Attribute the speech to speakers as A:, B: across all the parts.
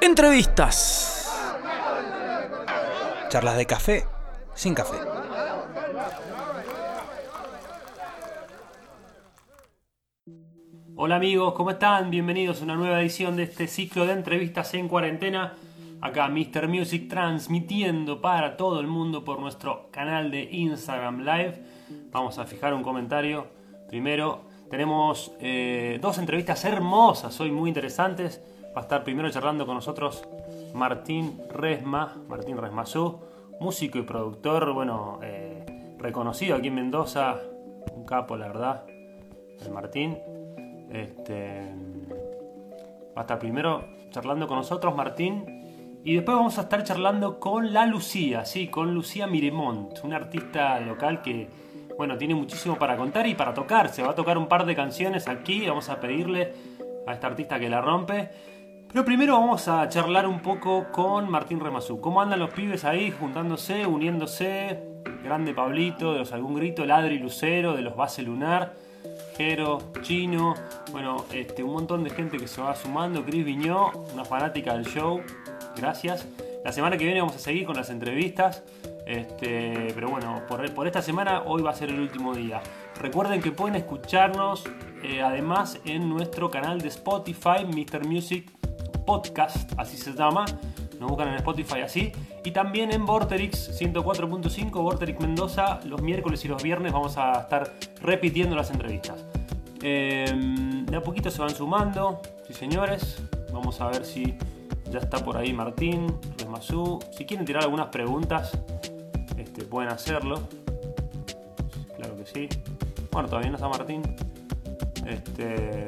A: Entrevistas. Charlas de café sin café.
B: Hola amigos, ¿cómo están? Bienvenidos a una nueva edición de este ciclo de entrevistas en cuarentena. Acá Mr. Music transmitiendo para todo el mundo por nuestro canal de Instagram Live. Vamos a fijar un comentario. Primero, tenemos eh, dos entrevistas hermosas, hoy muy interesantes. Va a estar primero charlando con nosotros Martín Resma, Martín Resmasú, músico y productor, bueno, eh, reconocido aquí en Mendoza, un capo, la verdad, el Martín. Este, va a estar primero charlando con nosotros Martín y después vamos a estar charlando con la Lucía, sí, con Lucía Miremont, una artista local que, bueno, tiene muchísimo para contar y para tocar. Se va a tocar un par de canciones aquí, vamos a pedirle a esta artista que la rompe. Pero primero vamos a charlar un poco con Martín Remazú. ¿Cómo andan los pibes ahí juntándose, uniéndose? Grande Pablito, de los Algún Grito, Ladri Lucero, de los Base Lunar, Jero, Chino, bueno, este, un montón de gente que se va sumando. Cris Viñó, una fanática del show, gracias. La semana que viene vamos a seguir con las entrevistas. Este, pero bueno, por, esta semana hoy va a ser el último día. Recuerden que pueden escucharnos eh, además en nuestro canal de Spotify, Mr. Music Podcast, así se llama. Nos buscan en Spotify así. Y también en Vorterix 104.5, Vorterix Mendoza. Los miércoles y los viernes vamos a estar repitiendo las entrevistas. Eh, de a poquito se van sumando, sí señores. Vamos a ver si ya está por ahí Martín, Resmasú. Si quieren tirar algunas preguntas, este, pueden hacerlo. Claro que sí. Bueno, todavía no está Martín. Este,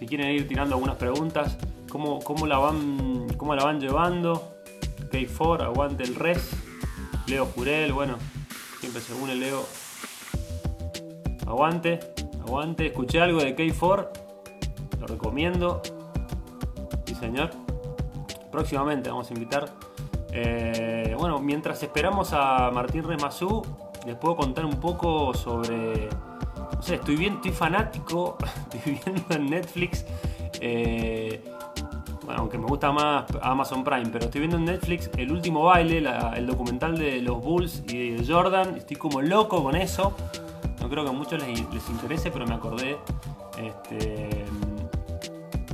B: si quieren ir tirando algunas preguntas, ¿cómo, cómo, la, van, cómo la van llevando? K4, aguante el res. Leo Jurel, bueno, siempre según el Leo. Aguante, aguante. Escuché algo de K4, lo recomiendo. Sí, señor. Próximamente vamos a invitar. Eh, bueno, mientras esperamos a Martín Remazú, les puedo contar un poco sobre no sé, estoy bien, estoy fanático, estoy viendo en Netflix, eh, bueno, aunque me gusta más Amazon Prime, pero estoy viendo en Netflix El Último Baile, el documental de los Bulls y de Jordan, estoy como loco con eso, no creo que a muchos les, interese, pero me acordé, este,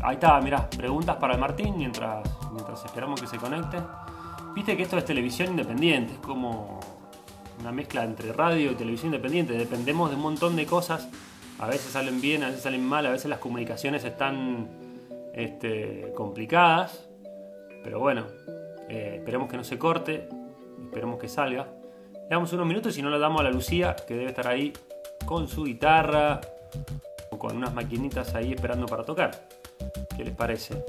B: ahí está, mirá, preguntas para el Martín mientras, mientras esperamos que se conecte. Viste que esto es televisión independiente, es como una mezcla entre radio y televisión independiente. Dependemos de un montón de cosas. A veces salen bien, a veces salen mal, a veces las comunicaciones están este, complicadas. Pero bueno, eh, esperemos que no se corte, esperemos que salga. Le damos unos minutos y no le damos a la Lucía, que debe estar ahí con su guitarra o con unas maquinitas ahí esperando para tocar. ¿Qué les parece?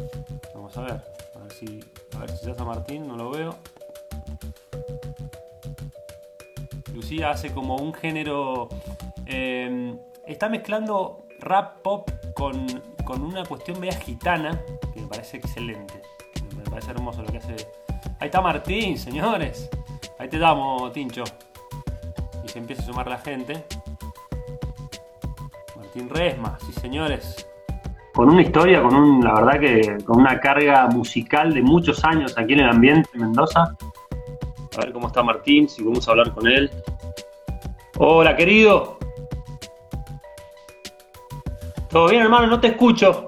B: Vamos a ver. Ver si, a ver si ya está Martín, no lo veo. Lucía hace como un género. Eh, está mezclando rap pop con, con, una cuestión media gitana que me parece excelente. Me parece hermoso lo que hace. Ahí está Martín, señores. Ahí te damos, Tincho. Y se empieza a sumar la gente. Martín Resma, sí, señores. Con una historia, con un, la verdad que con una carga musical de muchos años aquí en el ambiente de Mendoza. A ver cómo está Martín, si vamos a hablar con él. Hola, querido. ¿Todo bien, hermano? No te escucho.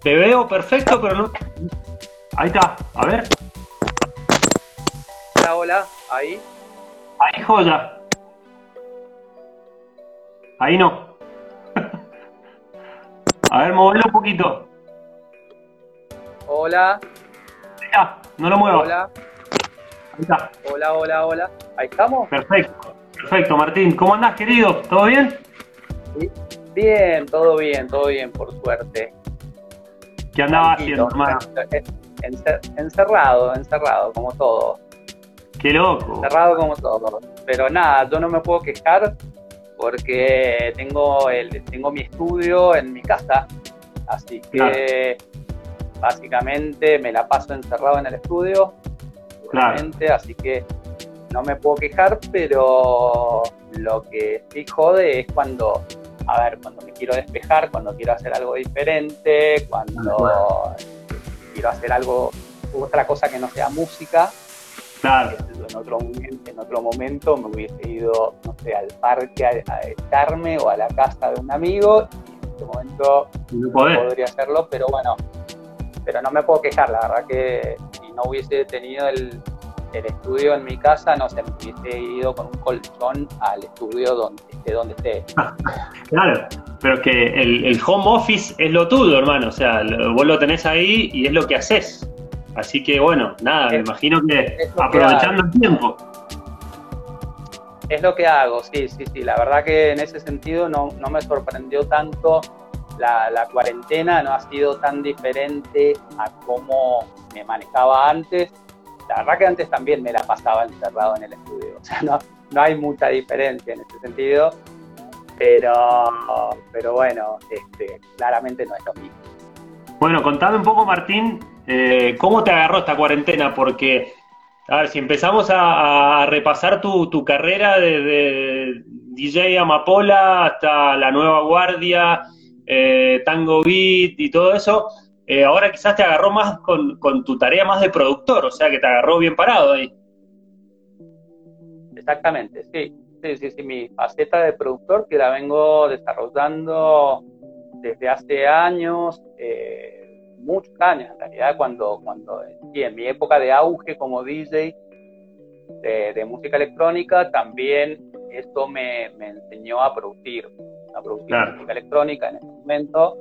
B: Te veo perfecto, pero no. Ahí está, a ver.
C: Hola, hola, ahí.
B: Ahí, joya. Ahí no. a ver, movelo un poquito.
C: Hola.
B: Ya, no lo muevo.
C: Hola.
B: Está.
C: Hola, hola, hola. Ahí estamos.
B: Perfecto, perfecto, Martín. ¿Cómo andás, querido? ¿Todo bien?
C: Bien, todo bien, todo bien, por suerte.
B: ¿Qué andaba haciendo, hermano?
C: encerrado, encerrado, como todo.
B: Qué loco.
C: Encerrado como todo. Pero nada, yo no me puedo quejar porque tengo, el, tengo mi estudio en mi casa. Así que básicamente me la paso encerrado en el estudio así que no me puedo quejar, pero lo que sí jode es cuando a ver, cuando me quiero despejar, cuando quiero hacer algo diferente, cuando quiero hacer algo, otra cosa que no sea música.
B: Claro.
C: En otro, momento, en otro momento me hubiese ido, no sé, al parque a, estarme o a la casa de un amigo y en este momento no podría hacerlo, pero bueno, pero no me puedo quejar, la verdad que si no hubiese tenido el, el estudio en mi casa, no sé, me hubiese ido con un colchón al estudio donde esté, donde esté.
B: claro, pero que el, home office es lo tuyo, hermano, o sea, vos lo tenés ahí y es lo que haces. Así que bueno, nada, me imagino que aprovechando el tiempo.
C: Es lo que hago, sí, sí, sí. La verdad que en ese sentido no, no me sorprendió tanto la, la, cuarentena, no ha sido tan diferente a cómo me manejaba antes la verdad que antes también me la pasaba encerrado en el estudio, o sea, no, no hay mucha diferencia en ese sentido, pero, pero bueno, este, claramente no es lo mismo.
B: Bueno, contame un poco, Martín, eh, ¿cómo te agarró esta cuarentena? Porque, a ver, si empezamos a, repasar tu, tu carrera desde DJ Amapola hasta La Nueva Guardia, eh, Tango Beat y todo eso, eh, ahora quizás te agarró más con, tu tarea más de productor, o sea que te agarró bien parado ahí.
C: Exactamente, sí, sí, sí, sí, mi faceta de productor que la vengo desarrollando desde hace años, eh, muchos años en realidad, cuando, cuando en mi época de auge como DJ de, música electrónica, también esto me, enseñó a producir, a producir música electrónica en ese momento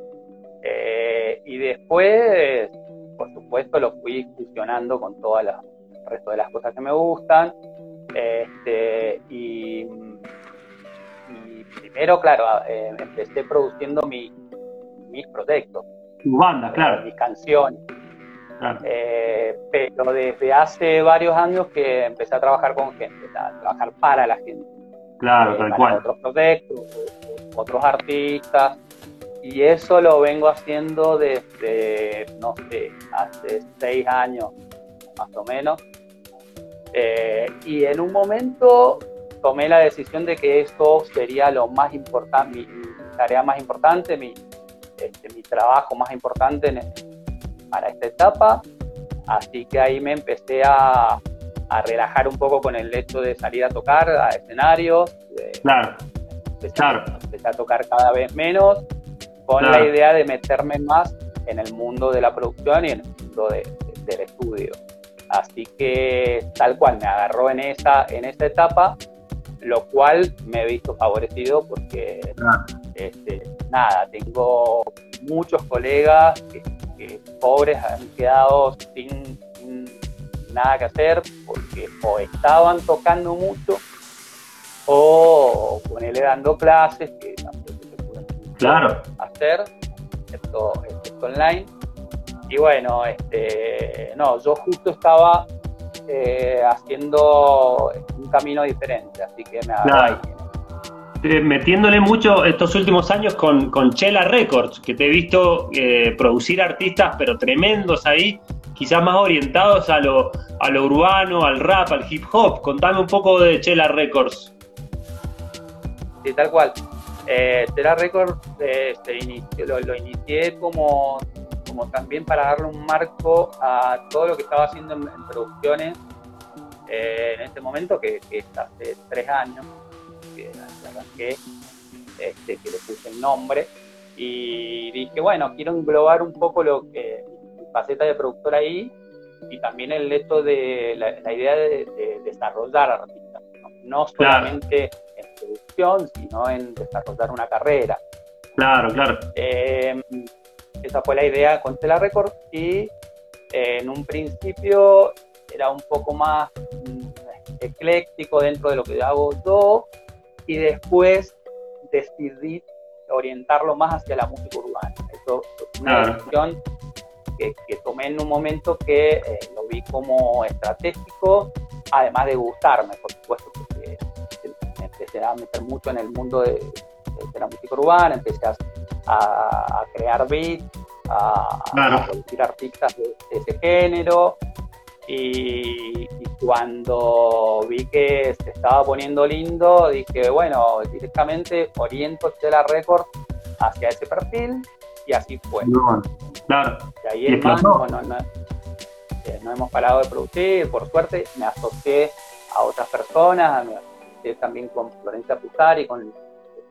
C: eh, y después, por supuesto, lo fui fusionando con todo el resto de las cosas que me gustan. Este, y, primero, claro, eh, empecé produciendo mis proyectos.
B: Tu banda, claro.
C: Mis canciones. Eh, pero desde hace varios años que empecé a trabajar con gente, a trabajar para la gente.
B: Claro, tal cual.
C: Otros proyectos, otros artistas. Y eso lo vengo haciendo desde, no sé, hace seis años más o menos. Eh, y en un momento tomé la decisión de que esto sería lo más importante, mi, tarea más importante, mi, este, mi trabajo más importante para esta etapa. Así que ahí me empecé a, a, relajar un poco con el hecho de salir a tocar a escenarios.
B: claro, claro.
C: Empecé a tocar cada vez menos con la idea de meterme más en el mundo de la producción y en el mundo del estudio. Así que tal cual me agarró en esa, en esa etapa, lo cual me he visto favorecido porque, este, nada, tengo muchos colegas que, pobres han quedado sin, nada que hacer porque o estaban tocando mucho o con él dando clases, que
B: claro.
C: hacer, esto, online. Y bueno, este, no, yo justo estaba eh, haciendo un camino diferente, así que me claro.
B: Eh, metiéndole mucho estos últimos años con, con Chela Records, que te he visto eh, producir artistas, pero tremendos ahí, quizás más orientados a lo, a lo urbano, al rap, al hip hop. Contame un poco de Chela Records.
C: Sí, tal cual. Eh, Record eh, lo, inicié como, como también para darle un marco a todo lo que estaba haciendo en, producciones eh, en este momento, que, es hace tres años que arranqué, este, que le puse el nombre. Y dije, bueno, quiero englobar un poco lo que mi faceta de productor ahí y también el hecho de la, idea de, desarrollar artistas, no, solamente producción, sino en desarrollar una carrera.
B: Claro, claro.
C: Eh, esa fue la idea con Tela Record y eh, en un principio era un poco más mm, ecléctico dentro de lo que hago yo y después decidí orientarlo más hacia la música urbana. Eso es una decisión que, tomé en un momento que eh, lo vi como estratégico, además de gustarme, por supuesto, empecé a meter mucho en el mundo de, la música urbana, empecé a, crear beats, a, producir artistas de, ese género. Y, cuando vi que se estaba poniendo lindo, dije, bueno, directamente oriento la Record hacia ese perfil y así fue.
B: claro.
C: Y ahí es más, no, no, eh, no, hemos parado de producir, por suerte me asocié a otras personas, asocié también con Florencia Puzari, con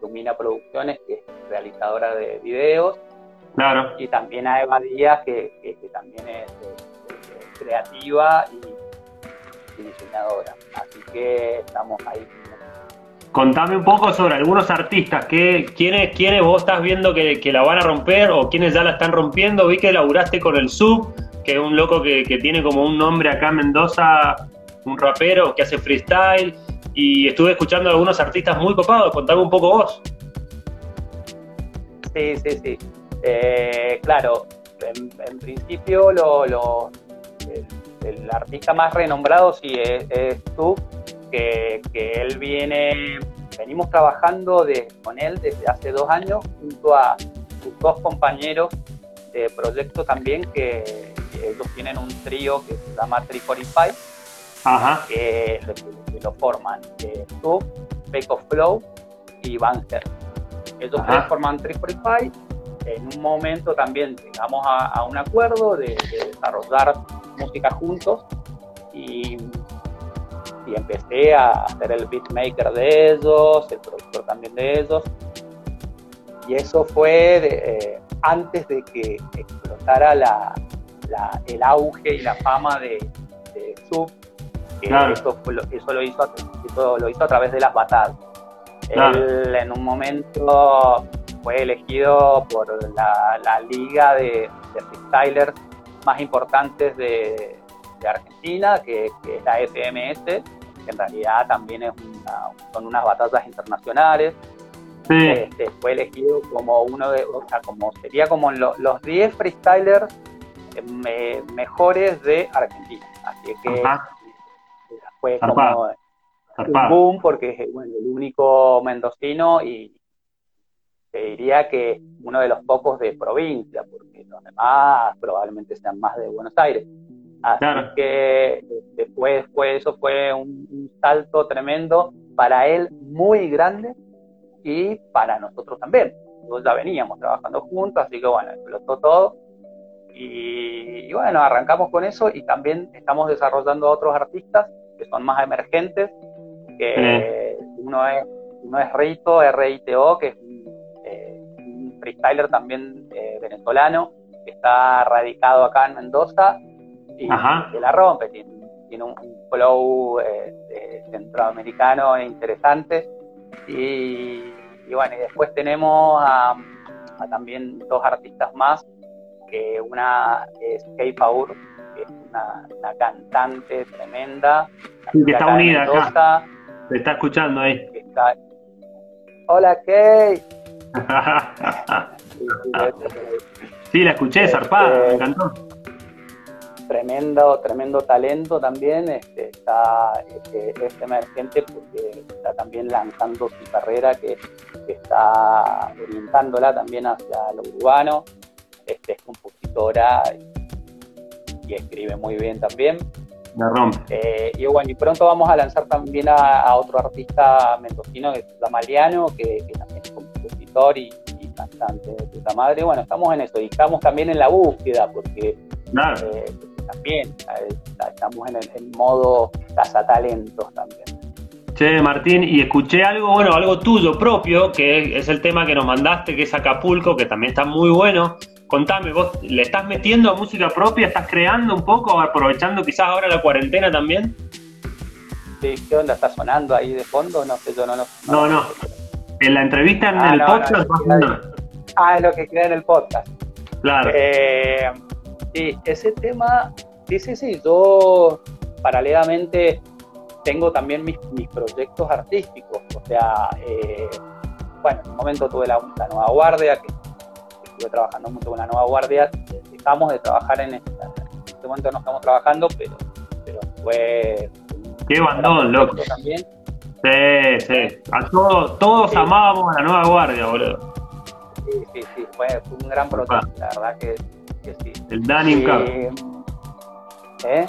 C: Lumina Producciones, que es realizadora de videos.
B: Claro.
C: Y también a Eva Díaz, que, también es, creativa y, diseñadora. Así que estamos ahí.
B: Contame un poco sobre algunos artistas, que, ¿quiénes, quiénes vos estás viendo que, la van a romper o quiénes ya la están rompiendo? Vi que laburaste con el Sub, que es un loco que, que tiene como un nombre acá en Mendoza, un rapero que hace freestyle y estuve escuchando a algunos artistas muy copados. Contame un poco vos.
C: Sí, sí, sí. Eh, claro, en, principio lo, el, artista más renombrado sí es, tú, que, él viene, venimos trabajando con él desde hace dos años junto a sus dos compañeros de proyecto también, que, ellos tienen un trío que se llama 345
B: Ajá.
C: Que, lo forman eh, Sub, Flow y Banker. Ellos tres forman 345. En un momento también llegamos a, un acuerdo de, desarrollar música juntos y, y, empecé a hacer el beatmaker de ellos, el productor también de ellos. Y eso fue eh, antes de que explotara la, el auge y la fama de, de Sub eso, lo, hizo, lo hizo a través de las batallas. Él en un momento fue elegido por la, liga de, freestylers más importantes de, Argentina, que, es la FMS, que en realidad también es son unas batallas internacionales. Este, fue elegido como uno de, o sea, como sería como los 10 freestylers eh, mejores de Argentina. Así que fue como un boom porque es bueno, el único mendocino y te diría que uno de los pocos de provincia, porque los demás probablemente sean más de Buenos Aires. Así que después fue, eso fue un, salto tremendo para él, muy grande, y para nosotros también. Nosotros ya veníamos trabajando juntos, así que bueno, explotó todo. Y, y, bueno, arrancamos con eso y también estamos desarrollando a otros artistas que son más emergentes, que uno, es, uno es Rito, R-I-T-O, que es eh, un, freestyler también eh, venezolano, que está radicado acá en Mendoza y que la rompe, tiene, un, flow eh, centroamericano e interesante. Y, bueno, y después tenemos a, también dos artistas más, que una es Kei Paur, una, cantante tremenda.
B: que está unida acá. Se está escuchando ahí.
C: Hola, Kay.
B: sí, la escuché, zarpada, me este, encantó.
C: Tremendo, tremendo talento también. Este, está este, es emergente porque está también lanzando su carrera, que, está orientándola también hacia lo urbano. Este, es compositora y escribe muy bien también.
B: Rompe.
C: Eh, y bueno, y pronto vamos a lanzar también a, otro artista mendocino que se llama Liano, que, también es compositor y, cantante de puta madre. Bueno, estamos en eso y estamos también en la búsqueda porque, eh, también estamos en el modo cazatalentos también.
B: Che, Martín, y escuché algo, bueno, algo tuyo propio, que es el tema que nos mandaste, que es Acapulco, que también está muy bueno. Contame, ¿vos le estás metiendo a música propia? ¿Estás creando un poco, aprovechando quizás ahora la cuarentena también?
C: Sí, ¿qué onda? ¿Está sonando ahí de fondo? No sé, yo no
B: No, no. no. En la entrevista en ah, el podcast
C: Ah, es lo que queda en el podcast.
B: Claro.
C: Eh, sí, ese tema, sí, sí, sí, yo paralelamente tengo también mis, proyectos artísticos. O sea, eh, bueno, en un momento tuve la, la nueva guardia, que estuve trabajando mucho con la nueva guardia, dejamos de trabajar en este, en este momento no estamos trabajando, pero, pero fue...
B: Qué bandón, loco. También. Sí, sí. A todos, todos amábamos a la nueva guardia, boludo.
C: Sí, sí, sí. Fue, un gran proyecto, la verdad que, sí.
B: El Danny
C: ¿Eh?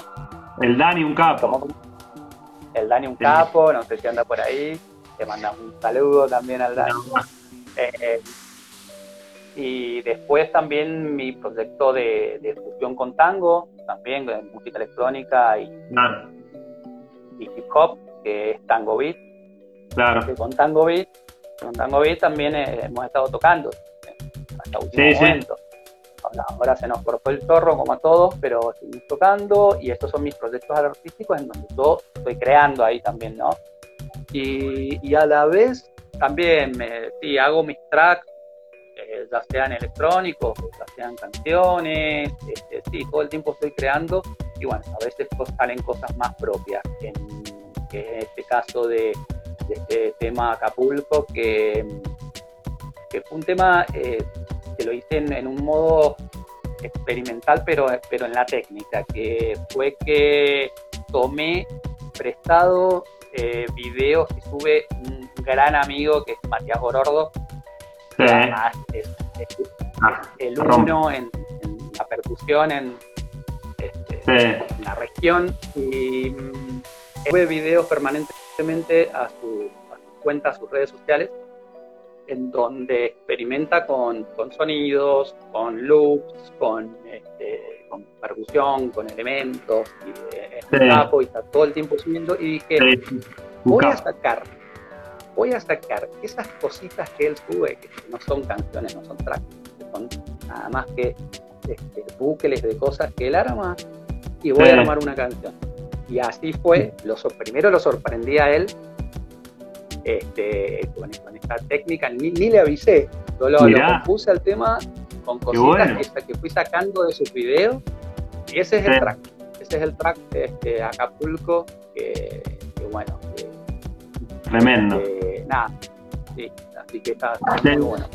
B: El Dani, un capo.
C: El Dani, un capo, no sé si anda por ahí. Te mandamos un saludo también al Dani. Eh, y después también mi proyecto de, fusión con tango, también de música electrónica y, y hip hop, que es Tango Beat.
B: Claro.
C: con Tango Beat, con Tango Beat también eh, hemos estado tocando hasta último momento. Ahora, se nos cortó el zorro como a todos, pero seguimos tocando y estos son mis proyectos artísticos en donde yo estoy creando ahí también, ¿no? Y, y a la vez también me, sí, hago mis tracks eh, ya sean electrónicos, ya sean canciones, este, sí, todo el tiempo estoy creando y bueno, a veces salen cosas más propias, en, en este caso de, este tema Acapulco, que, que fue un tema eh, que lo hice en, un modo experimental, pero, pero en la técnica, que fue que tomé prestado eh, videos que sube un gran amigo que es Matías Gorordo, es, ah, el uno en, la percusión este, en, la región y mm, sube videos permanentemente a su, cuenta, a sus redes sociales, en donde experimenta con, sonidos, con loops, con, este, con percusión, con elementos, y eh, y está todo el tiempo subiendo y dije, voy a sacar voy a sacar esas cositas que él sube, que no son canciones, no son tracks, que son nada más que este, bucles de cosas que él arma y voy a armar una canción. Y así fue, lo, primero lo sorprendí a él este, con, esta técnica, ni, le avisé, solo lo compuse al tema con cositas que, fui sacando de sus videos y ese es el track, ese es el track de este, Acapulco que, bueno,
B: Tremendo.
C: Eh, nada, sí, así que está, muy bueno.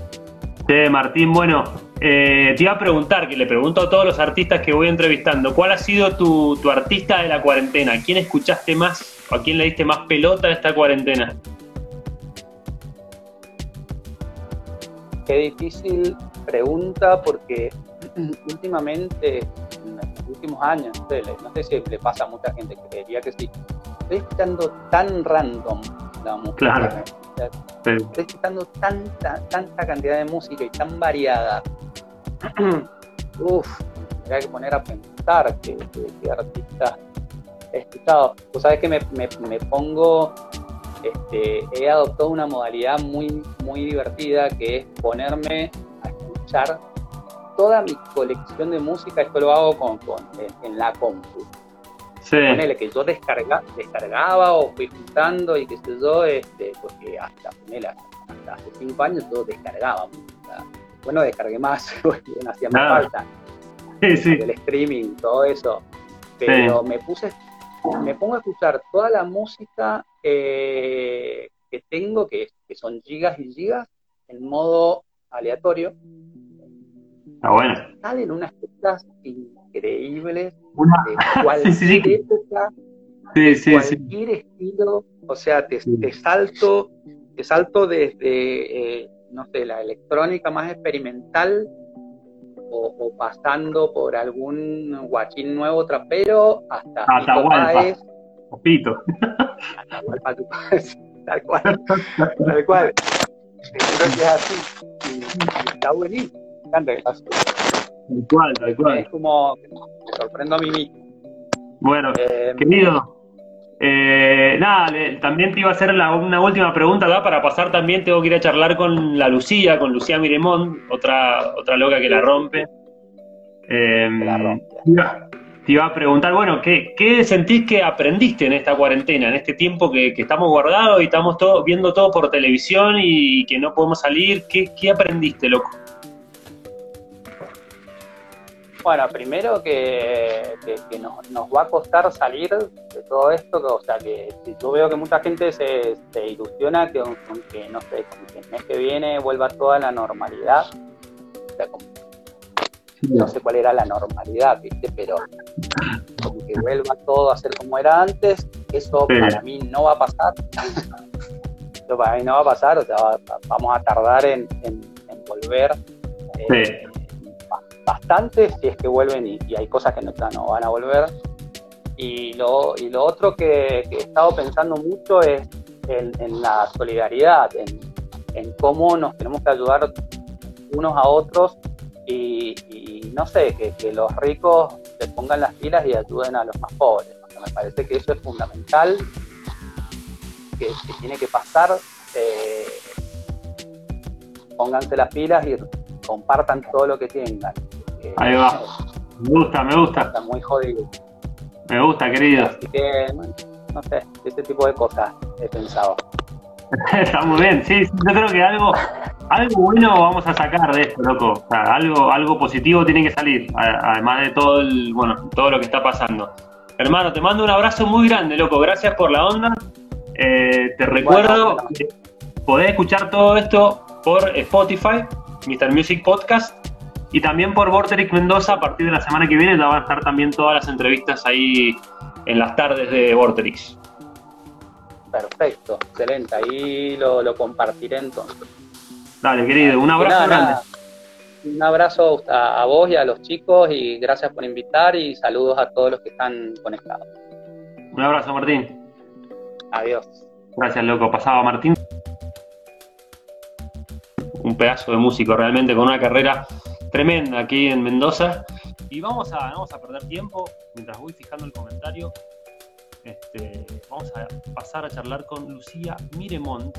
B: Martín, bueno, eh, te iba a preguntar, que le pregunto a todos los artistas que voy entrevistando, ¿cuál ha sido tu, artista de la cuarentena? ¿A quién escuchaste más o a quién le diste más pelota de esta cuarentena?
C: Qué difícil pregunta porque últimamente, en los últimos años, no sé, si le pasa a mucha gente, creería que sí, estoy escuchando tan random
B: Claro.
C: Estoy escuchando tanta, tanta cantidad de música y tan variada. Uf, me voy que poner a pensar qué, artista he escuchado. Sabes que me, pongo, este, he adoptado una modalidad muy, muy divertida que es ponerme a escuchar toda mi colección de música. Esto lo hago con, en la compu Sí. que yo descarga, descargaba o fui juntando y qué sé yo, este, porque hasta, hasta hace cinco años yo descargaba. Bueno, descargué más, porque no hacía más falta. Sí, sí. El streaming, todo eso. Pero me puse, me pongo a escuchar toda la música que tengo, que, que son gigas y gigas, en modo aleatorio.
B: Ah, bueno.
C: Salen unas cosas increíbles de cualquier época, cualquier estilo, o sea, te, salto, te salto desde, eh, no sé, la electrónica más experimental o, pasando por algún guachín nuevo trapero hasta
B: Atahualpa. Pito.
C: Atahualpa, tal cual, tal cual. Creo que es así. Y, está buenísimo. Me
B: Tal cual, tal cual.
C: Es como, me sorprendo a mí mismo.
B: Bueno, eh, querido, eh, nada, también te iba a hacer una última pregunta acá para pasar también, tengo que ir a charlar con la Lucía, con Lucía Miremont, otra, otra loca que la rompe. Eh, te, iba, a preguntar, bueno, ¿qué, ¿qué, sentís que aprendiste en esta cuarentena, en este tiempo que, estamos guardados y estamos todo, viendo todo por televisión y, que no podemos salir? ¿Qué, qué aprendiste, loco?
C: Bueno, primero que, nos, va a costar salir de todo esto, o sea, que yo veo que mucha gente se, ilusiona que, que, no sé, que el mes que viene vuelva toda la normalidad. O sea, no sé cuál era la normalidad, ¿viste? Pero como que vuelva todo a ser como era antes, eso para mí no va a pasar. eso para mí no va a pasar, o sea, vamos a tardar en, volver. Eh, bastante si es que vuelven y, hay cosas que no, no, van a volver. Y lo, y lo otro que, he estado pensando mucho es en, la solidaridad, en, cómo nos tenemos que ayudar unos a otros y, no sé, que, los ricos se pongan las pilas y ayuden a los más pobres. me parece que eso es fundamental, que, tiene que pasar. Eh, pónganse las pilas y compartan todo lo que tengan.
B: Ahí va. Me gusta, me gusta.
C: Está muy jodido.
B: Me gusta, querido.
C: Así que, no sé, ese tipo de cosas he pensado.
B: Está muy bien, sí, yo creo que algo, algo bueno vamos a sacar de esto, loco. O sea, algo, algo positivo tiene que salir, además de todo el, bueno, todo lo que está pasando. Hermano, te mando un abrazo muy grande, loco. Gracias por la onda. Eh, te recuerdo que podés escuchar todo esto por Spotify, Mr. Music Podcast, y también por Vorterix Mendoza. A partir de la semana que viene ya van a estar también todas las entrevistas ahí en las tardes de Vorterix.
C: Perfecto, excelente. Ahí lo, compartiré entonces.
B: Dale, querido, un abrazo grande.
C: Un abrazo a, vos y a los chicos y gracias por invitar y saludos a todos los que están conectados.
B: Un abrazo, Martín.
C: Adiós.
B: Gracias, loco. Pasaba Martín un pedazo de músico realmente con una carrera tremenda aquí en Mendoza. Y vamos a, vamos a perder tiempo mientras voy fijando el comentario. Este, vamos a pasar a charlar con Lucía Miremont,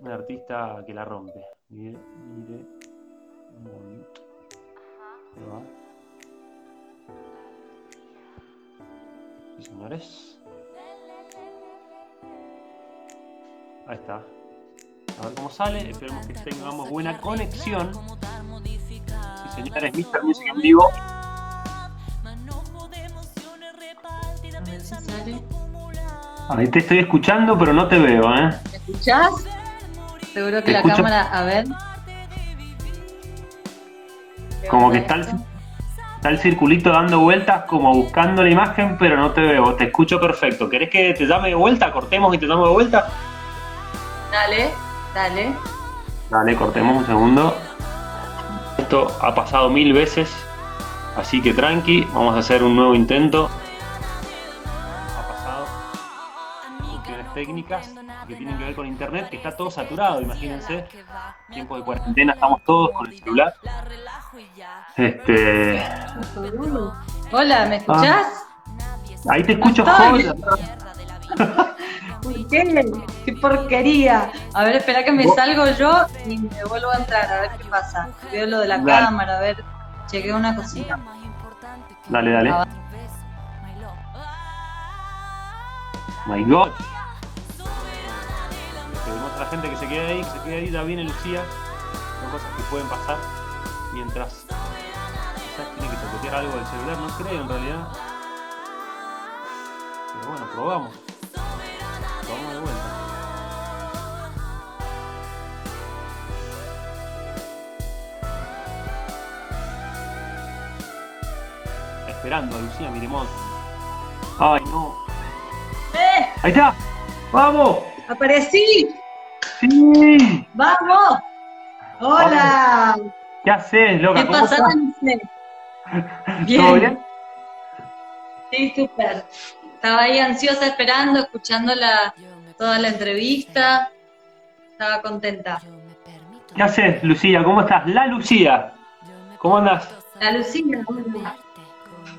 B: una artista que la rompe. Mire, Miremont. Sí, señores. Ahí está. A ver cómo sale, esperemos que tengamos buena conexión. Sí, señores, Mr. Music en vivo. Ahí te estoy escuchando, pero no te veo, ¿eh?
D: ¿Me escuchás? Seguro que la cámara, a ver.
B: Como que está el, está el circulito dando vueltas, como buscando la imagen, pero no te veo. Te escucho perfecto. ¿Querés que te llame de vuelta? Cortemos y te llamo de vuelta.
D: Dale. Dale.
B: Dale, cortemos un segundo. Esto ha pasado mil veces, así que tranqui, vamos a hacer un nuevo intento. Ha pasado cuestiones técnicas que tienen que ver con internet, que está todo saturado, imagínense. Tiempo de cuarentena, estamos todos con el celular. Este.
D: Hola, ¿me escuchás?
B: ahí te escucho, joder.
D: ¿Por qué? ¡Qué porquería! A ver, espera que me salgo yo y me vuelvo a entrar, a ver qué pasa. Veo lo de la cámara, a ver, chequeo una cosita.
B: Dale, dale. Ah, My God. Tenemos a la gente que se quede ahí, que se quede ahí, ya viene Lucía. Son cosas que pueden pasar mientras quizás tiene que toquetear algo del celular, no creo en realidad. Pero bueno, probamos. Vamos de vuelta. Esperando a Lucía Miremont. Ay, no.
D: ¡Eh!
B: ¡Ahí está! ¡Vamos!
D: ¡Aparecí!
B: ¡Sí!
D: ¡Vamos! ¡Hola!
B: ¿Qué haces, loca?
D: ¿Qué pasa?
B: Bien. ¿Todo bien?
D: Sí, súper. Estaba ahí ansiosa esperando, escuchando la, toda la entrevista. Estaba contenta.
B: ¿Qué haces, Lucía? ¿Cómo estás? La Lucía. ¿Cómo andas?
D: La Lucía.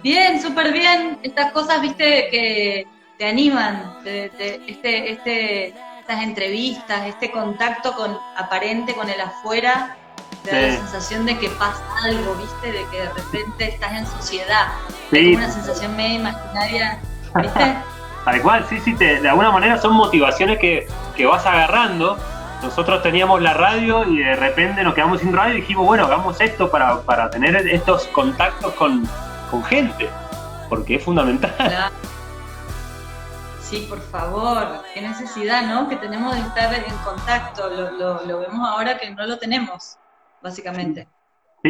D: Bien, súper bien. Estas cosas, viste, que te animan. este, este, estas entrevistas, este contacto con aparente con el afuera, te da la sensación de que pasa algo, viste, de que de repente estás en sociedad. Sí. una sensación medio imaginaria
B: Tal cual, sí, sí, de alguna manera son motivaciones que, vas agarrando. Nosotros teníamos la radio y de repente nos quedamos sin radio y dijimos, bueno, hagamos esto para, tener estos contactos con, gente, porque es fundamental.
D: Sí, por favor, qué necesidad, ¿no? Que tenemos de estar en contacto, lo, lo vemos ahora que no lo tenemos, básicamente.
B: Sí,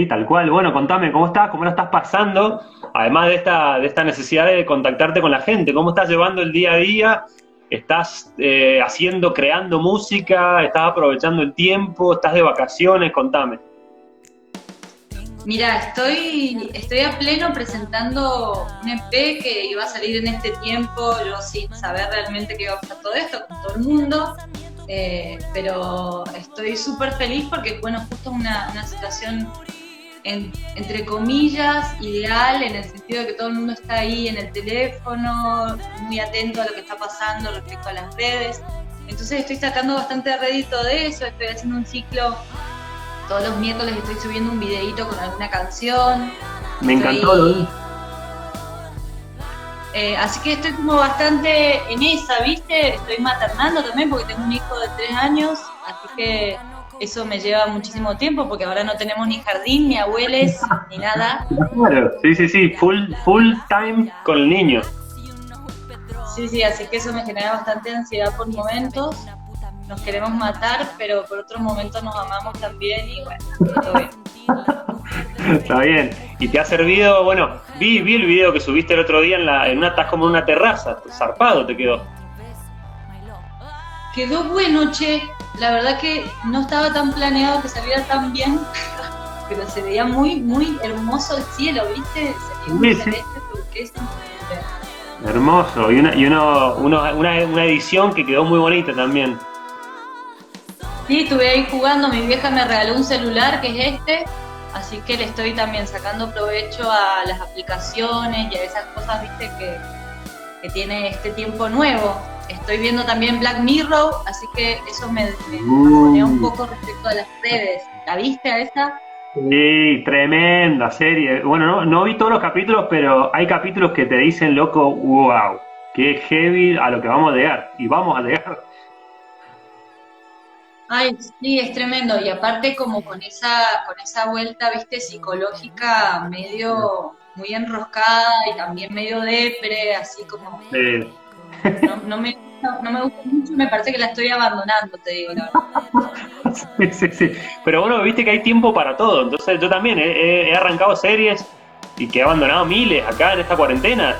B: tal cual. Bueno, contame, ¿cómo estás? ¿Cómo lo estás pasando? Además de esta, de esta necesidad de contactarte con la gente, ¿cómo estás llevando el día a día? ¿Estás eh, haciendo, creando música? ¿Estás aprovechando el tiempo? ¿Estás de vacaciones? Contame.
D: Mira, estoy, estoy a pleno presentando un EP que iba a salir en este tiempo, yo sin saber realmente qué iba a pasar todo esto, con todo el mundo. Eh, pero estoy súper feliz porque, bueno, justo una, una situación entre comillas, ideal en el sentido de que todo el mundo está ahí en el teléfono, muy atento a lo que está pasando respecto a las redes. Entonces estoy sacando bastante rédito de eso, estoy haciendo un ciclo, todos los miércoles estoy subiendo un videito con alguna canción.
B: Me encantó, lo
D: eh, así que estoy como bastante en esa, ¿viste? Estoy maternando también porque tengo un hijo de tres años, así que eso me lleva muchísimo tiempo porque ahora no tenemos ni jardín, ni abuelos, ni nada.
B: Claro, sí, sí, sí, full, full time con el niño.
D: Sí, sí, así que eso me genera bastante ansiedad por momentos. Nos queremos matar, pero por otros momentos nos amamos también y bueno, todo bien.
B: Está bien. ¿Y te ha servido? Bueno, vi, vi el video que subiste el otro día en, la, en una, estás como en una terraza, zarpado te quedó.
D: Quedó bueno, che. La verdad que no estaba tan planeado que saliera tan bien, pero se veía muy, muy hermoso el cielo, ¿viste? Se muy
B: Hermoso, y, una, y uno, una, una edición que quedó muy bonita también.
D: Sí, estuve ahí jugando, mi vieja me regaló un celular que es este, así que le estoy también sacando provecho a las aplicaciones y a esas cosas, viste, que, que tiene este tiempo nuevo. Estoy viendo también Black Mirror, así que eso me, me uh. un poco respecto a las redes. ¿La viste a esa?
B: Sí, tremenda serie. Bueno, no, no vi todos los capítulos, pero hay capítulos que te dicen, loco, wow, qué heavy a lo que vamos a llegar. Y vamos a llegar.
D: Ay, sí, es tremendo. Y aparte como con esa, con esa vuelta, viste, psicológica medio muy enroscada y también medio depre, así como... Sí. No, me, gusta mucho, me parece que la estoy abandonando, te digo,
B: Sí, sí, sí. Pero bueno, viste que hay tiempo para todo. Entonces yo también he, arrancado series y que he abandonado miles acá en esta cuarentena.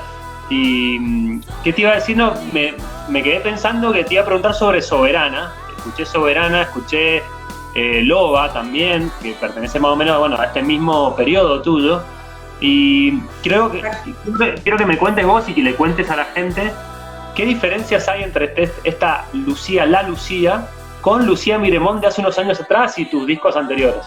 B: Y mm, ¿qué te iba a decir? No, me, me quedé pensando que te iba a preguntar sobre Soberana. Escuché Soberana, escuché eh, Loba también, que pertenece más o menos bueno, a este mismo periodo tuyo. Y creo que quiero que me cuentes vos y que le cuentes a la gente ¿Qué diferencias hay entre esta Lucía, la Lucía, con Lucía Miremont de hace unos años atrás y tus discos anteriores?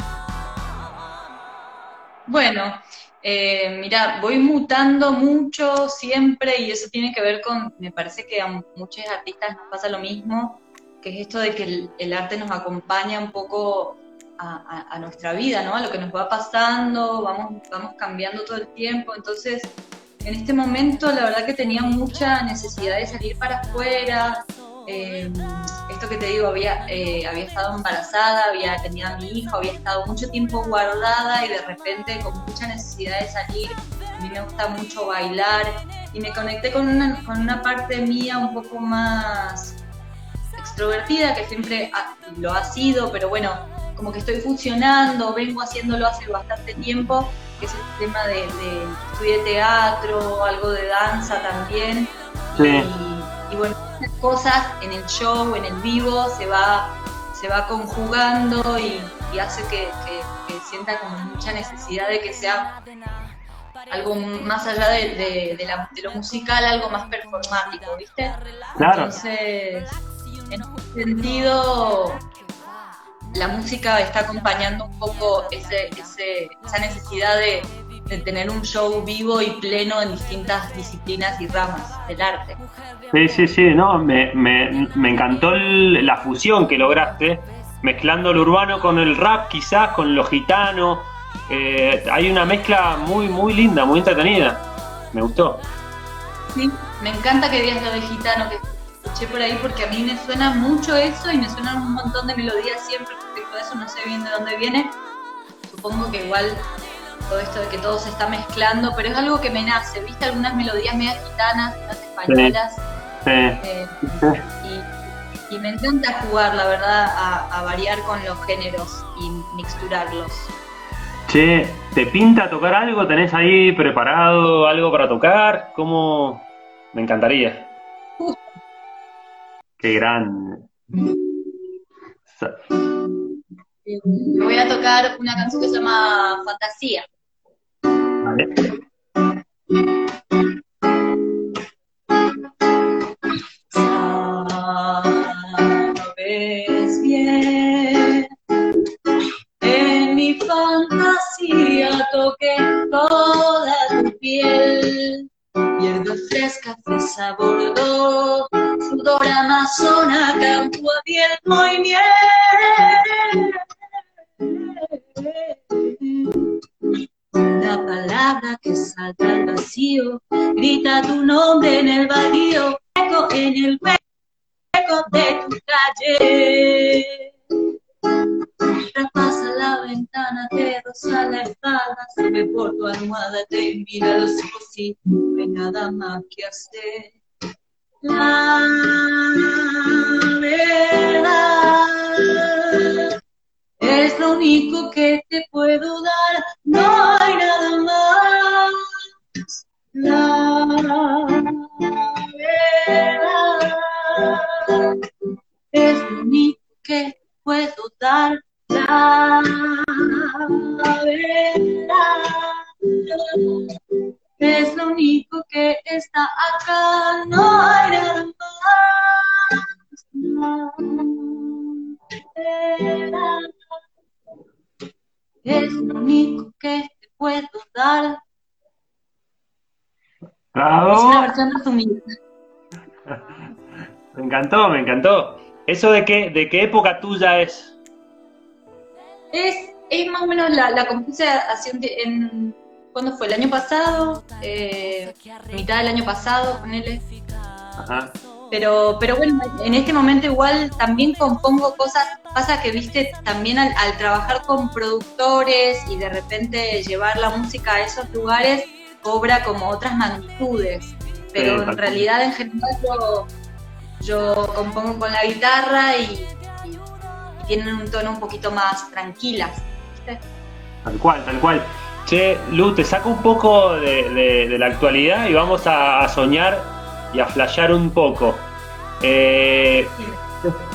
D: Bueno, eh, mira, voy mutando mucho siempre y eso tiene que ver con, me parece que a muchos artistas nos pasa lo mismo, que es esto de que el, arte nos acompaña un poco a, nuestra vida, ¿no? A lo que nos va pasando, vamos, vamos cambiando todo el tiempo, entonces en este momento la verdad que tenía mucha necesidad de salir para afuera. Eh, esto que te digo, había, eh, había estado embarazada, había tenido a mi hijo, había estado mucho tiempo guardada y de repente con mucha necesidad de salir. A mí me gusta mucho bailar y me conecté con una, con una parte mía un poco más extrovertida, que siempre lo ha sido, pero bueno, como que estoy funcionando, vengo haciéndolo hace bastante tiempo que es el tema de, de estudié teatro, algo de danza también. Y, bueno, esas cosas en el show, en el vivo, se va, se va conjugando y, hace que, sienta como mucha necesidad de que sea algo más allá de, lo musical, algo más performático, ¿viste?
B: Claro.
D: Entonces, en ese sentido, la música está acompañando un poco esa necesidad de, tener un show vivo y pleno en distintas disciplinas y ramas del arte.
B: Sí, sí, sí, no, me, encantó la fusión que lograste, mezclando lo urbano con el rap, quizás con lo gitano. Eh, hay una mezcla muy, muy linda, muy entretenida. Me gustó.
D: Sí, me encanta que digas lo de gitano, que escuché por ahí porque a mí me suena mucho eso y me suenan un montón de melodías siempre a eso, no sé bien de dónde viene. Supongo que igual todo esto de que todo se está mezclando, pero es algo que me nace, ¿viste? Algunas melodías medias gitanas, unas españolas. Eh, y, me encanta jugar, la verdad, a, variar con los géneros y mixturarlos.
B: Che, ¿te pinta tocar algo? ¿Tenés ahí preparado algo para tocar? ¿Cómo? Me encantaría. Qué grande.
D: Voy a tocar una canción que se llama Fantasía. Vale. Sabes bien, en mi fantasía toqué toda tu piel, hierba fresca, fresa bordó, sudor amazona, campo abierto y miel. La palabra que salta al vacío, grita tu nombre en el vacío, eco en el hueco de tu calle. Traspasa la ventana, te roza la espalda, se ve por tu almohada, te mira los ojos y no hay nada más que hacer. La verdad es lo único que te puedo dar, no hay nada más. La verdad es lo único que puedo dar. La verdad es lo único que está acá, no hay nada más. Es lo único que te puedo dar.
B: Bravo.
D: Es una versión resumida.
B: Me encantó, me encantó. ¿Eso de qué, de qué época tuya es?
D: Es, es más o menos la, la compuse hace en, ¿cuándo fue? ¿El año pasado? Eh, mitad del año pasado, ponele.
B: Ajá.
D: Pero, pero bueno, en este momento igual también compongo cosas, pasa que viste, también al, al trabajar con productores y de repente llevar la música a esos lugares, cobra como otras magnitudes. Pero
B: Sí,
D: en realidad en general yo, yo compongo con la guitarra y, y- y tienen un tono un poquito más tranquilas. ¿viste?
B: Tal cual, tal cual. Che, Lu, te saco un poco de, de- de la actualidad y vamos a, a soñar y a flashear un poco. Eh,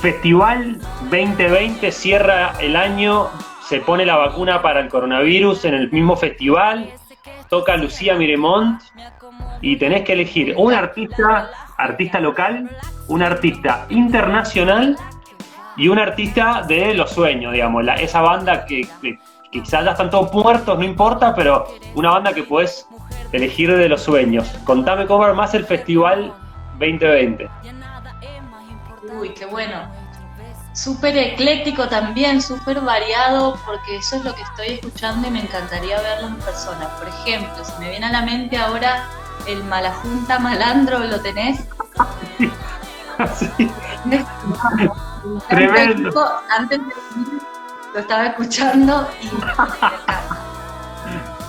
B: Festival 2020 cierra el año, se pone la vacuna para el coronavirus en el mismo festival, toca Lucía Miremont y tenés que elegir un artista, artista local, un artista internacional y un artista de los sueños, digamos, esa banda que, que quizás ya están todos muertos, no importa, pero una banda que puedes elegir de los sueños. Contame cómo armás el festival 2020.
D: Uy, qué bueno. Súper ecléctico también, súper variado, porque eso es lo que estoy escuchando y me encantaría verlo en persona. Por ejemplo, se me viene a la mente ahora el Malajunta Malandro, ¿lo tenés?
B: Sí. Tremendo.
D: Antes de lo estaba escuchando y.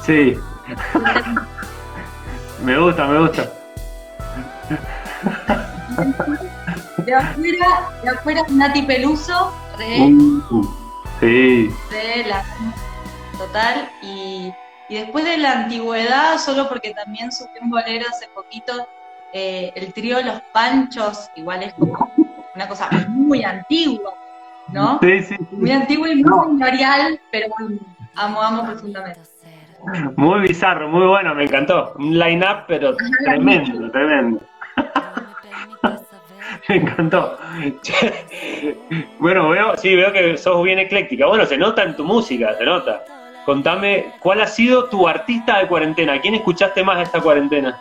B: Sí. Me gusta, me gusta.
D: De afuera, de afuera Nati Peluso, re,
B: Uh, sí.
D: de la total y, y después de la antigüedad solo porque también subí un bolero hace poquito eh, el trío Los Panchos igual es como una cosa muy antigua ¿no?
B: Sí, sí, sí.
D: muy antigua y muy memorial pero amo, amo profundamente
B: Muy bizarro, muy bueno, me encantó. Un line-up, pero tremendo, tremendo. Me encantó. Bueno, veo, sí, veo que sos bien ecléctica. Bueno, se nota en tu música, se nota. Contame, ¿cuál ha sido tu artista de cuarentena? ¿Quién escuchaste más esta cuarentena?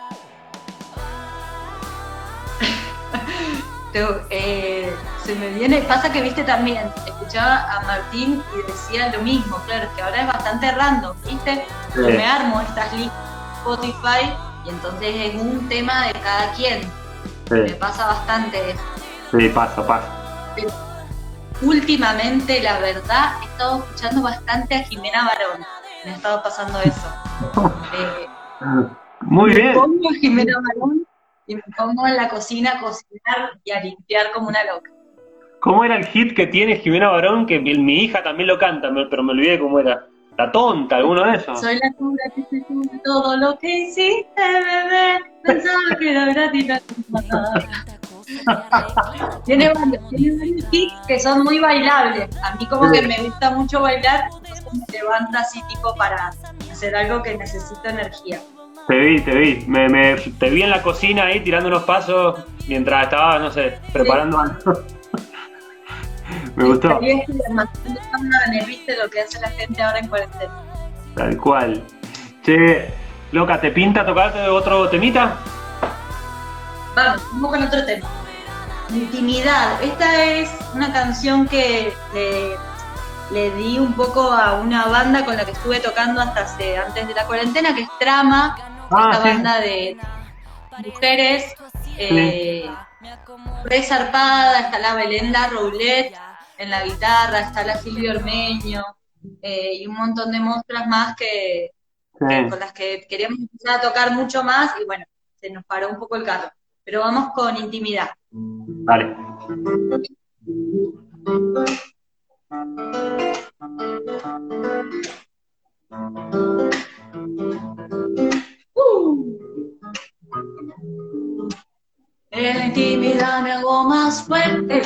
D: Te- eh, se me viene, pasa que viste también, escuchaba a Martín y decía lo mismo, claro, que ahora es bastante random, viste,
B: Sí.
D: Yo me armo estas listas de Spotify y entonces es un tema de cada quien, me pasa bastante eso.
B: sí, pasa, pasa.
D: Últimamente, la verdad, he estado escuchando bastante a Jimena Barón, me ha estado pasando eso. Eh,
B: Muy
D: me
B: bien.
D: pongo a Jimena Barón y me pongo en la cocina a cocinar y a limpiar como una loca.
B: ¿Cómo era el hit que tiene Jimena Barón? Que mi, mi hija también lo canta, me- pero me olvidé cómo era. La tonta, alguno de esos.
D: Soy la cura que te cubre todo lo que hiciste, bebé. Pensaba que era gratis la tiene, varios hits que son muy bailables. A mí como que me gusta mucho bailar, entonces me levanta así tipo para hacer algo que necesita energía.
B: Te vi, te vi. Me, me, te vi en la cocina ahí tirando unos pasos mientras estaba, no sé, preparando algo. me gustó.
D: ¿Viste lo que hace la gente ahora en cuarentena?
B: Tal cual. Che, loca, ¿te pinta tocarte otro temita?
D: Vamos, vamos con otro tema. Intimidad. Esta es una canción que le, di un poco a una banda con la que estuve tocando hasta hace, antes de la cuarentena, que es Trama, ah, esta banda de mujeres. Eh, zarpada, está la Belenda Roulet en la guitarra, está la Silvia Ormeño eh, y un montón de monstruas más que, con las que queríamos empezar a tocar mucho más y bueno, se nos paró un poco el carro. Pero vamos con intimidad.
B: Vale.
D: Uh. En la intimidad me hago más fuerte,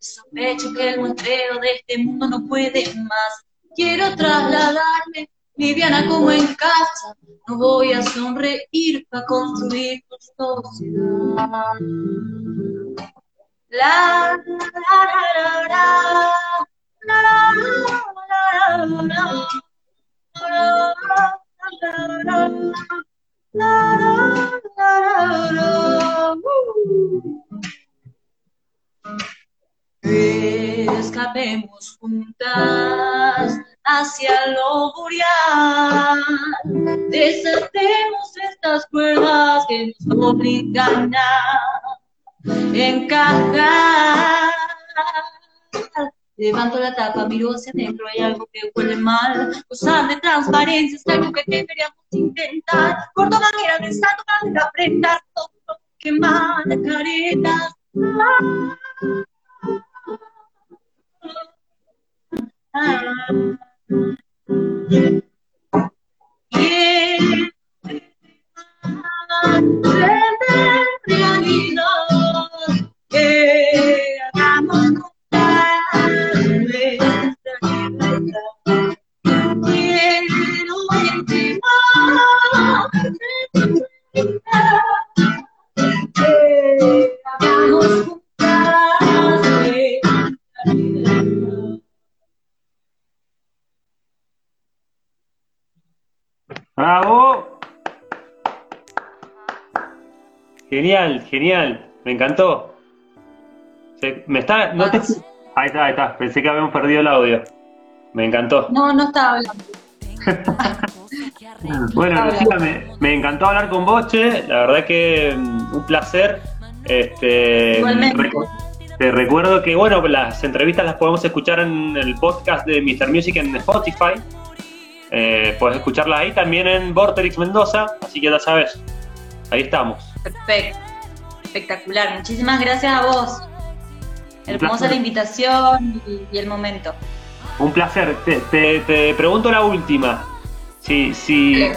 D: sospecho que el muestreo de este mundo no puede más. Quiero trasladarme liviana como en casa, no voy a sonreír para construir tu sociedad. La, la, la, Escapemos juntas hacia lo boreal. Desatemos estas cuerdas que nos obligan a encajar. Levanto la tapa, miro hacia adentro, hay algo que huele mal. Usar de transparencia es algo que deberíamos intentar. Corto manera de estar tocando la prenda, todo que manda caretas. Ah. Yeah.
B: Genial, genial, me encantó. me está, no te, ahí está, ahí está. Pensé que habíamos perdido el audio. Me encantó.
D: No, no estaba hablando.
B: bueno, Lucía, me, encantó hablar con vos, che. La verdad que mm, un placer. Este,
D: Igualmente.
B: Te recuerdo que, bueno, las entrevistas las podemos escuchar en el podcast de Mr. Music en Spotify. Eh, puedes escucharla ahí también en Vorterix Mendoza, así que ya sabes, ahí estamos.
D: Perfecto, espectacular. Muchísimas gracias a vos. Hermosa la invitación y, el momento.
B: Un placer. Te, pregunto la última. Si, si,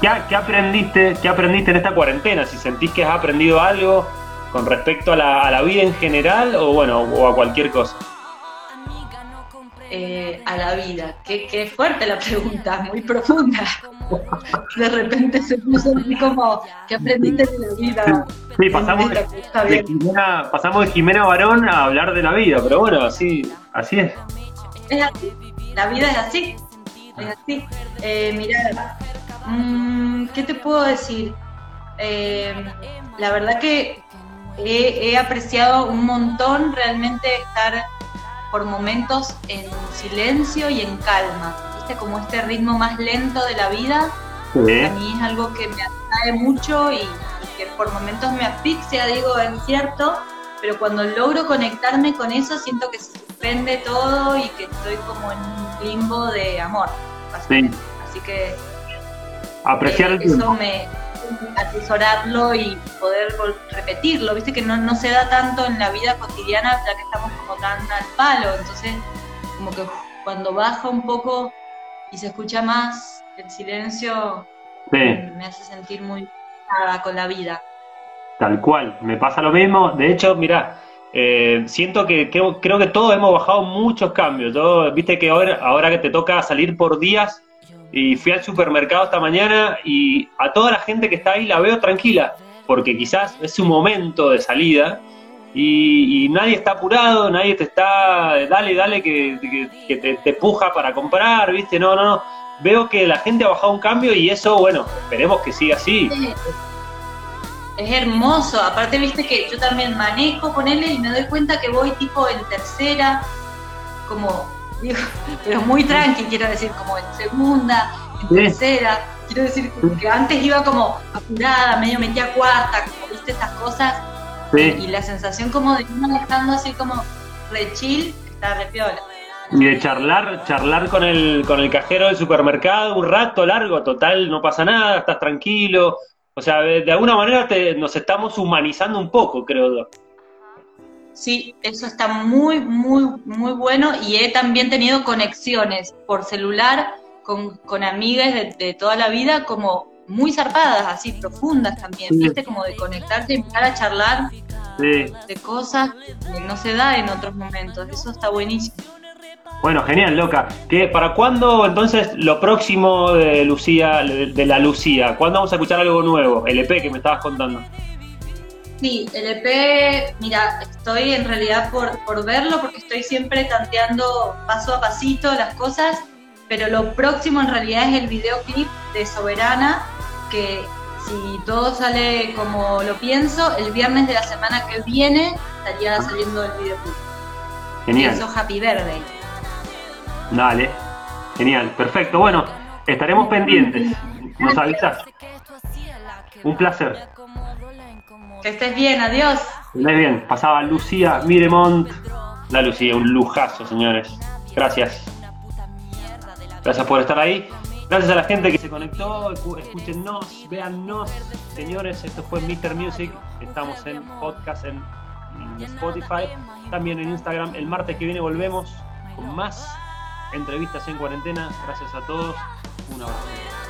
B: ¿qué, aprendiste, ¿Qué aprendiste en esta cuarentena? Si sentís que has aprendido algo con respecto a la, a la vida en general o bueno, o a cualquier cosa.
D: Eh, a la vida? Qué, fuerte la pregunta, muy profunda. De repente se puso así como, ¿qué aprendiste de la vida?
B: Sí, pasamos de, Jimena, pasamos de Jimena Barón a hablar de la vida, pero bueno, así, así es.
D: Es así, la vida es así, es así. Eh, mirá, mm, ¿qué te puedo decir? Eh, la verdad que he, he apreciado un montón realmente estar por momentos en silencio y en calma, ¿viste? Como este ritmo más lento de la vida, a mí es algo que me atrae mucho y, que por momentos me asfixia, digo, es cierto, pero cuando logro conectarme con eso siento que se suspende todo y que estoy como en un limbo de amor. Así, así que
B: apreciar el
D: eso me atesorarlo y poder repetirlo, viste que no, se da tanto en la vida cotidiana ya que estamos como tan al palo, entonces como que cuando baja un poco y se escucha más el silencio me hace sentir muy nada con la vida.
B: Tal cual, me pasa lo mismo. De hecho, mira, eh, siento que, creo que todos hemos bajado muchos cambios. Yo, viste que ahora, ahora que te toca salir por días, y fui al supermercado esta mañana y a toda la gente que está ahí la veo tranquila, porque quizás es su momento de salida y, nadie está apurado, nadie te está, dale, dale, que, te, te, puja para comprar, ¿viste? No, no, no. Veo que la gente ha bajado un cambio y eso, bueno, esperemos que siga así.
D: Es hermoso, aparte viste que yo también manejo con él y me doy cuenta que voy tipo en tercera, como pero muy tranqui, quiero decir, como en segunda, en tercera. Quiero decir que antes iba como apurada, medio metía cuarta, como viste estas cosas. Y la sensación como de ir manejando así como re chill, está re piola.
B: Y de charlar, charlar con el, con el cajero del supermercado un rato largo, total, no pasa nada, estás tranquilo. O sea, de, alguna manera te, nos estamos humanizando un poco, creo.
D: Sí, eso está muy, muy, muy bueno y he también tenido conexiones por celular con, con amigas de, toda la vida como muy zarpadas, así profundas también, ¿viste? Como de conectarse y empezar a charlar de cosas que no se da en otros momentos. Eso está buenísimo.
B: Bueno, genial, loca. ¿Qué, ¿Para cuándo entonces lo próximo de Lucía, de la Lucía? ¿Cuándo vamos a escuchar algo nuevo? El EP que me estabas contando.
D: Sí, el EP, mira, estoy en realidad por, por verlo porque estoy siempre tanteando paso a pasito las cosas, pero lo próximo en realidad es el videoclip de Soberana, que si todo sale como lo pienso, el viernes de la semana que viene estaría saliendo el videoclip.
B: Genial.
D: Eso Happy Verde.
B: Dale, genial, perfecto. Bueno, estaremos pendientes. Nos avisas. Un placer.
D: Que estés bien, adiós.
B: Que estés bien. Pasaba Lucía Miremont. La Lucía, un lujazo, señores. Gracias. Gracias por estar ahí. Gracias a la gente que se conectó. Escúchenos, véannos. Señores, esto fue Mr. Music. Estamos en podcast en Spotify. También en Instagram. El martes que viene volvemos con más entrevistas en cuarentena. Gracias a todos. Un abrazo.